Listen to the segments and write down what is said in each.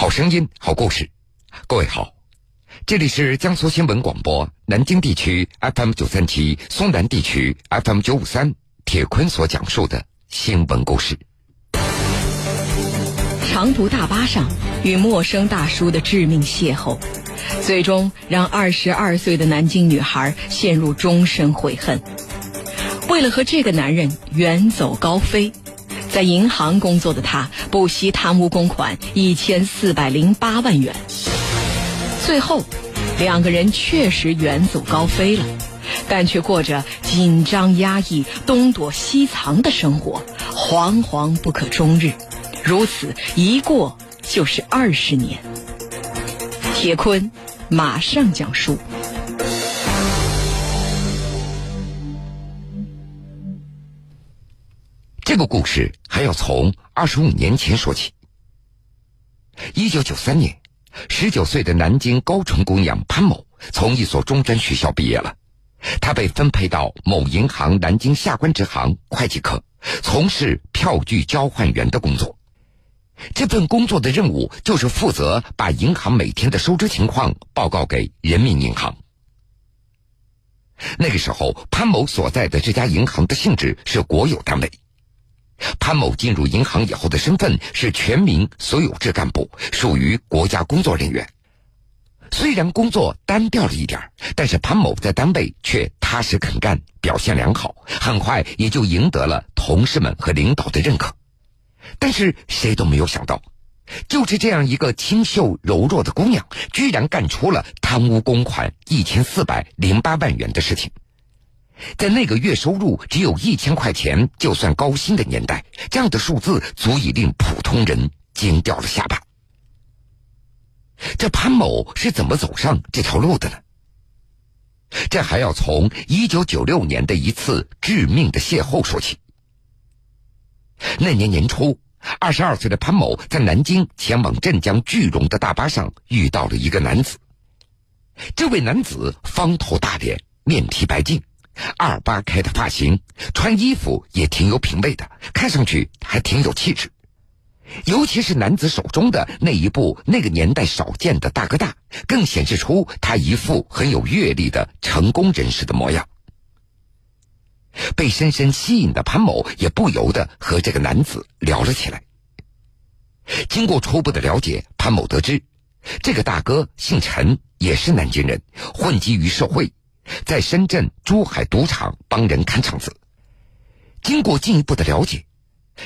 好声音，好故事。各位好，这里是江苏新闻广播南京地区 FM 九三七、松南地区 FM 九五三。铁坤所讲述的新闻故事。长途大巴上与陌生大叔的致命邂逅，最终让二十二岁的南京女孩陷入终身悔恨。为了和这个男人远走高飞。在银行工作的他，不惜贪污公款一千四百零八万元。最后，两个人确实远走高飞了，但却过着紧张压抑、东躲西藏的生活，惶惶不可终日。如此一过就是二十年。铁坤马上讲述。这个故事还要从二十五年前说起。一九九三年，十九岁的南京高淳姑娘潘某从一所中专学校毕业了，她被分配到某银行南京下关支行会计科，从事票据交换员的工作。这份工作的任务就是负责把银行每天的收支情况报告给人民银行。那个时候，潘某所在的这家银行的性质是国有单位。潘某进入银行以后的身份是全民所有制干部，属于国家工作人员。虽然工作单调了一点但是潘某在单位却踏实肯干，表现良好，很快也就赢得了同事们和领导的认可。但是谁都没有想到，就是这样一个清秀柔弱的姑娘，居然干出了贪污公款一千四百零八万元的事情。在那个月收入只有一千块钱就算高薪的年代，这样的数字足以令普通人惊掉了下巴。这潘某是怎么走上这条路的呢？这还要从一九九六年的一次致命的邂逅说起。那年年初，二十二岁的潘某在南京前往镇江句容的大巴上遇到了一个男子。这位男子方头大脸，面皮白净。二八开的发型，穿衣服也挺有品味的，看上去还挺有气质。尤其是男子手中的那一部那个年代少见的大哥大，更显示出他一副很有阅历的成功人士的模样。被深深吸引的潘某也不由得和这个男子聊了起来。经过初步的了解，潘某得知，这个大哥姓陈，也是南京人，混迹于社会。在深圳、珠海赌场帮人看场子。经过进一步的了解，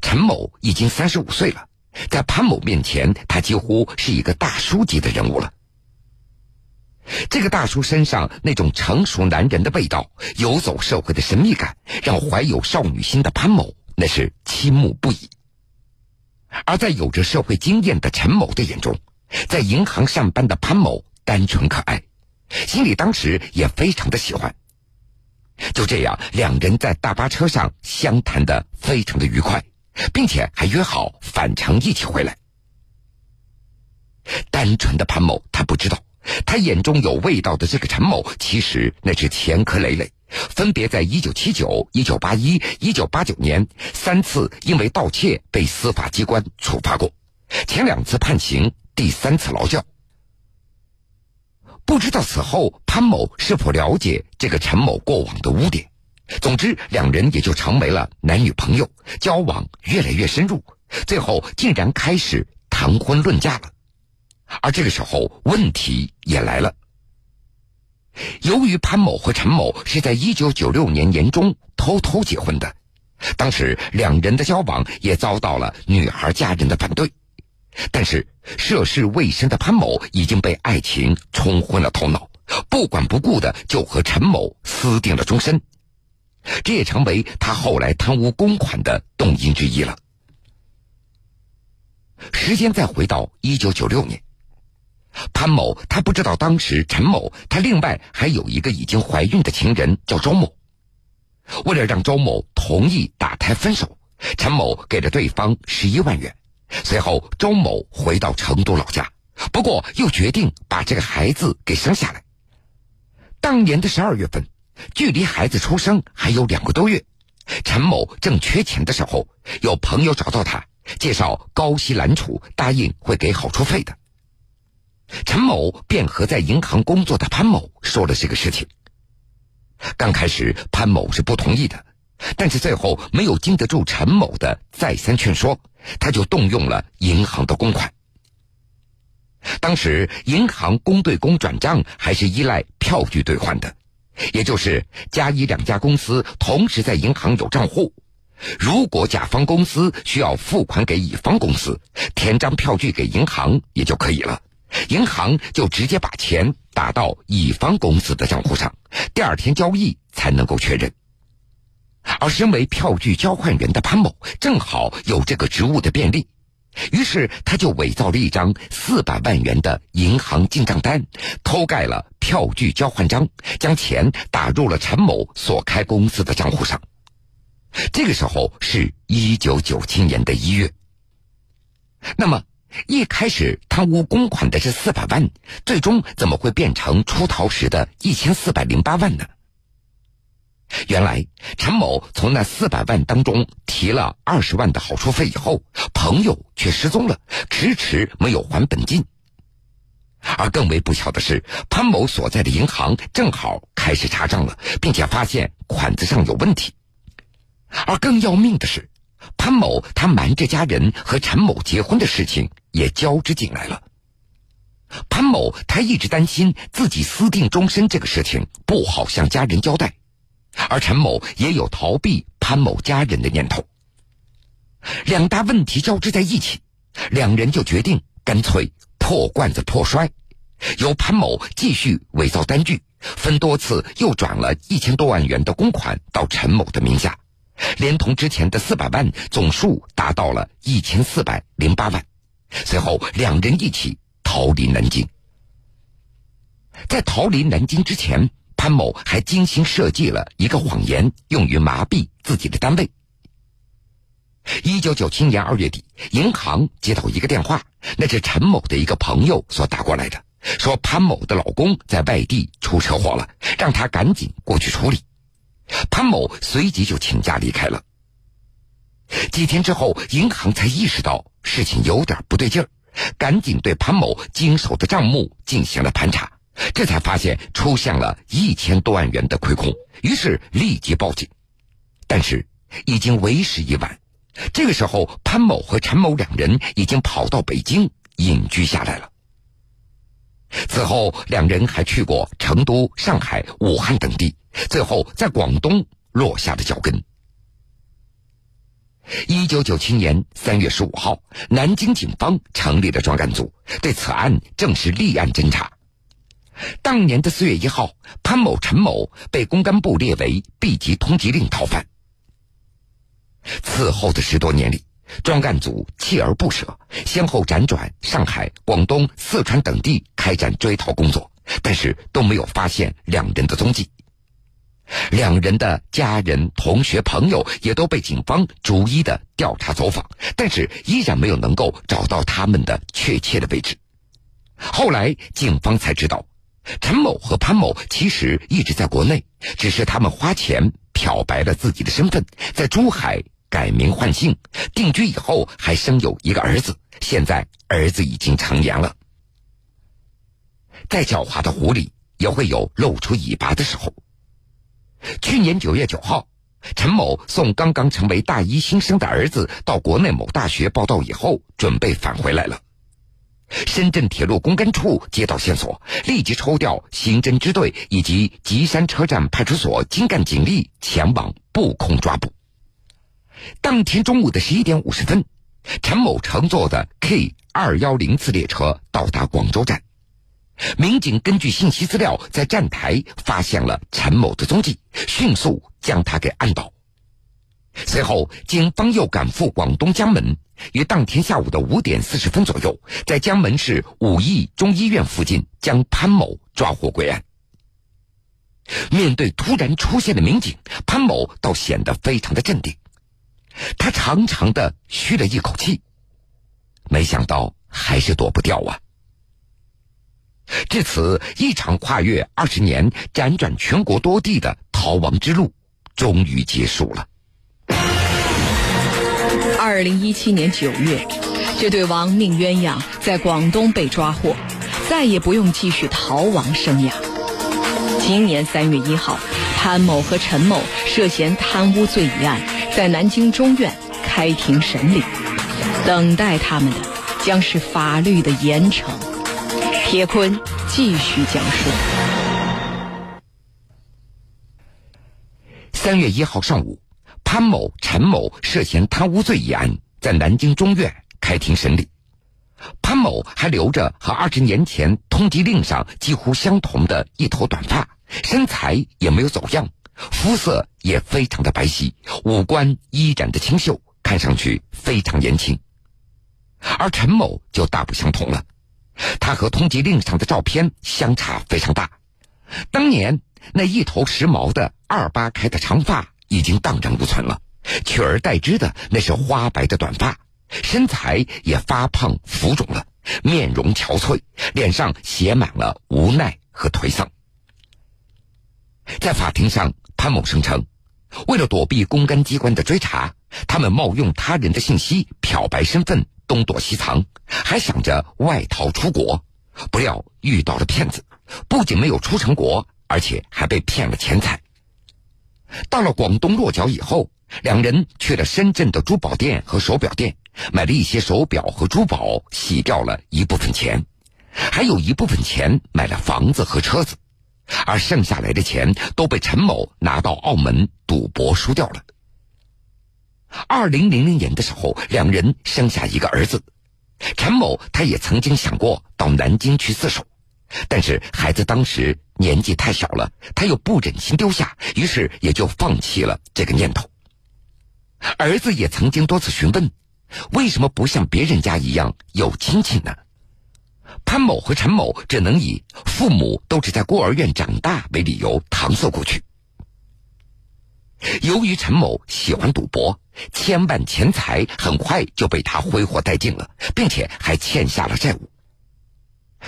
陈某已经三十五岁了，在潘某面前，他几乎是一个大叔级的人物了。这个大叔身上那种成熟男人的味道，游走社会的神秘感，让怀有少女心的潘某那是倾慕不已。而在有着社会经验的陈某的眼中，在银行上班的潘某单纯可爱。心里当时也非常的喜欢，就这样，两人在大巴车上相谈的非常的愉快，并且还约好返程一起回来。单纯的潘某他不知道，他眼中有味道的这个陈某，其实那是前科累累，分别在一九七九、一九八一、一九八九年三次因为盗窃被司法机关处罚过，前两次判刑，第三次劳教。不知道此后潘某是否了解这个陈某过往的污点，总之两人也就成为了男女朋友，交往越来越深入，最后竟然开始谈婚论嫁了。而这个时候问题也来了，由于潘某和陈某是在一九九六年年中偷偷结婚的，当时两人的交往也遭到了女孩家人的反对。但是涉世未深的潘某已经被爱情冲昏了头脑，不管不顾的就和陈某私定了终身，这也成为他后来贪污公款的动因之一了。时间再回到一九九六年，潘某他不知道当时陈某他另外还有一个已经怀孕的情人叫周某，为了让周某同意打胎分手，陈某给了对方十一万元。随后，周某回到成都老家，不过又决定把这个孩子给生下来。当年的十二月份，距离孩子出生还有两个多月，陈某正缺钱的时候，有朋友找到他，介绍高息揽储，答应会给好处费的。陈某便和在银行工作的潘某说了这个事情。刚开始潘某是不同意的，但是最后没有经得住陈某的再三劝说，他就动用了银行的公款。当时银行公对公转账还是依赖票据兑换的，也就是甲乙两家公司同时在银行有账户。如果甲方公司需要付款给乙方公司，填张票据给银行也就可以了，银行就直接把钱打到乙方公司的账户上，第二天交易才能够确认。而身为票据交换人的潘某，正好有这个职务的便利，于是他就伪造了一张四百万元的银行进账单，偷盖了票据交换章，将钱打入了陈某所开公司的账户上。这个时候是一九九七年的一月。那么一开始贪污公款的这四百万，最终怎么会变成出逃时的一千四百零八万呢？原来陈某从那四百万当中提了二十万的好处费以后，朋友却失踪了，迟迟没有还本金。而更为不巧的是，潘某所在的银行正好开始查账了，并且发现款子上有问题。而更要命的是，潘某他瞒着家人和陈某结婚的事情也交织进来了。潘某他一直担心自己私定终身这个事情不好向家人交代，而陈某也有逃避潘某家人的念头。两大问题交织在一起，两人就决定干脆破罐子破摔，由潘某继续伪造单据，分多次又转了一千多万元的公款到陈某的名下。连同之前的四百万，总数达到了一千四百零八万。随后，两人一起逃离南京。在逃离南京之前，潘某还精心设计了一个谎言，用于麻痹自己的单位。一九九七年二月底，银行接到一个电话，那是陈某的一个朋友所打过来的，说潘某的老公在外地出车祸了，让他赶紧过去处理。潘某随即就请假离开了。几天之后，银行才意识到事情有点不对劲儿，赶紧对潘某经手的账目进行了盘查，这才发现出现了一千多万元的亏空，于是立即报警。但是已经为时已晚，这个时候潘某和陈某两人已经跑到北京隐居下来了。此后，两人还去过成都、上海、武汉等地。最后，在广东落下了脚跟。一九九七年三月十五号，南京警方成立了专案组，对此案正式立案侦查。当年的四月一号，潘某、陈某被公安部列为 B 级通缉令逃犯。此后的十多年里，专案组锲而不舍，先后辗转上海、广东、四川等地开展追逃工作，但是都没有发现两人的踪迹。两人的家人、同学、朋友也都被警方逐一的调查走访，但是依然没有能够找到他们的确切的位置。后来警方才知道，陈某和潘某其实一直在国内，只是他们花钱漂白了自己的身份，在珠海改名换姓，定居以后还生有一个儿子，现在儿子已经成年了。再狡猾的狐狸也会有露出尾巴的时候。去年九月九号，陈某送刚刚成为大一新生的儿子到国内某大学报到以后，准备返回来了。深圳铁路公安处接到线索，立即抽调刑侦支队以及吉山车站派出所精干警力前往布控抓捕。当天中午的十一点五十分，陈某乘坐的 K 二幺零次列车到达广州站。民警根据信息资料，在站台发现了陈某的踪迹，迅速将他给按倒。随后，警方又赶赴广东江门，于当天下午的五点四十分左右，在江门市武义中医院附近将潘某抓获归案。面对突然出现的民警，潘某倒显得非常的镇定，他长长的吁了一口气，没想到还是躲不掉啊。至此，一场跨越二十年、辗转全国多地的逃亡之路，终于结束了。二零一七年九月，这对亡命鸳鸯在广东被抓获，再也不用继续逃亡生涯。今年三月一号，潘某和陈某涉嫌贪污罪一案，在南京中院开庭审理，等待他们的将是法律的严惩。铁坤继续讲述。三月一号上午，潘某、陈某涉嫌贪污罪一案在南京中院开庭审理。潘某还留着和二十年前通缉令上几乎相同的一头短发。身材也没有走样，肤色也非常的白皙，五官依然的清秀，看上去非常年轻。而陈某就大不相同了，他和通缉令上的照片相差非常大。当年那一头时髦的二八开的长发已经荡然无存了，取而代之的那是花白的短发，身材也发胖浮肿了，面容憔悴，脸上写满了无奈和颓丧。在法庭上，潘某声称，为了躲避公安机关的追查，他们冒用他人的信息漂白身份，东躲西藏，还想着外逃出国，不料遇到了骗子，不仅没有出成国，而且还被骗了钱财。到了广东落脚以后，两人去了深圳的珠宝店和手表店，买了一些手表和珠宝，洗掉了一部分钱，还有一部分钱买了房子和车子。而剩下来的钱都被陈某拿到澳门赌博输掉了。二零零零年的时候，两人生下一个儿子。陈某他也曾经想过到南京去自首，但是孩子当时年纪太小了，他又不忍心丢下，于是也就放弃了这个念头。儿子也曾经多次询问，为什么不像别人家一样有亲戚呢？潘某和陈某只能以父母都是在孤儿院长大为理由搪塞过去。由于陈某喜欢赌博，千万钱财很快就被他挥霍殆尽了，并且还欠下了债务。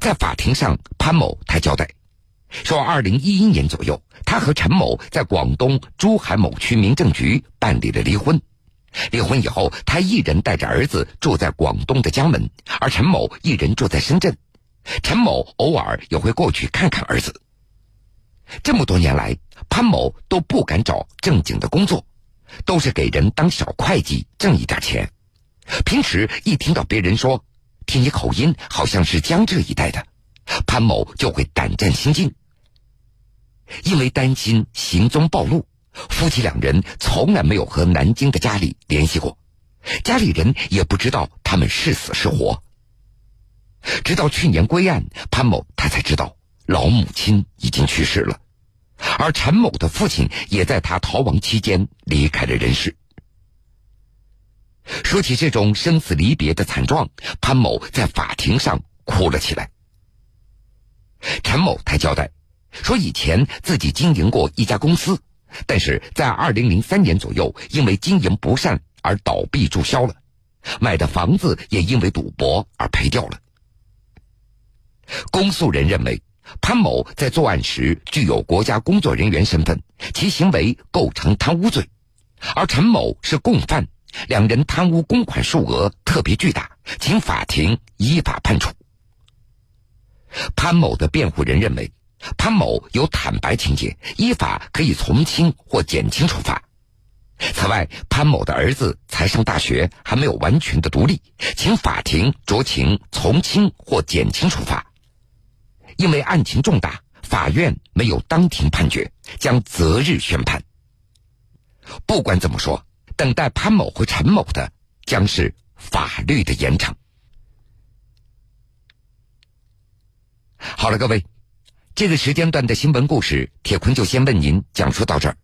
在法庭上，潘某他交代说，二零一一年左右，他和陈某在广东珠海某区民政局办理了离婚。离婚以后，他一人带着儿子住在广东的江门，而陈某一人住在深圳。陈某偶尔也会过去看看儿子。这么多年来，潘某都不敢找正经的工作，都是给人当小会计挣一点钱。平时一听到别人说听你口音好像是江浙一带的，潘某就会胆战心惊，因为担心行踪暴露。夫妻两人从来没有和南京的家里联系过，家里人也不知道他们是死是活。直到去年归案，潘某他才知道老母亲已经去世了，而陈某的父亲也在他逃亡期间离开了人世。说起这种生死离别的惨状，潘某在法庭上哭了起来。陈某他交代说，以前自己经营过一家公司。但是在二零零三年左右，因为经营不善而倒闭注销了，买的房子也因为赌博而赔掉了。公诉人认为，潘某在作案时具有国家工作人员身份，其行为构成贪污罪，而陈某是共犯，两人贪污公款数额特别巨大，请法庭依法判处。潘某的辩护人认为。潘某有坦白情节，依法可以从轻或减轻处罚。此外，潘某的儿子才上大学，还没有完全的独立，请法庭酌情从轻或减轻处罚。因为案情重大，法院没有当庭判决，将择日宣判。不管怎么说，等待潘某和陈某的将是法律的严惩。好了，各位。这个时间段的新闻故事，铁坤就先为您讲述到这儿。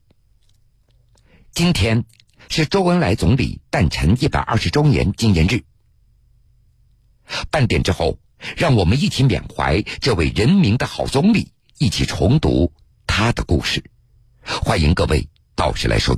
今天是周恩来总理诞辰一百二十周年纪念日。半点之后，让我们一起缅怀这位人民的好总理，一起重读他的故事。欢迎各位到时来收听。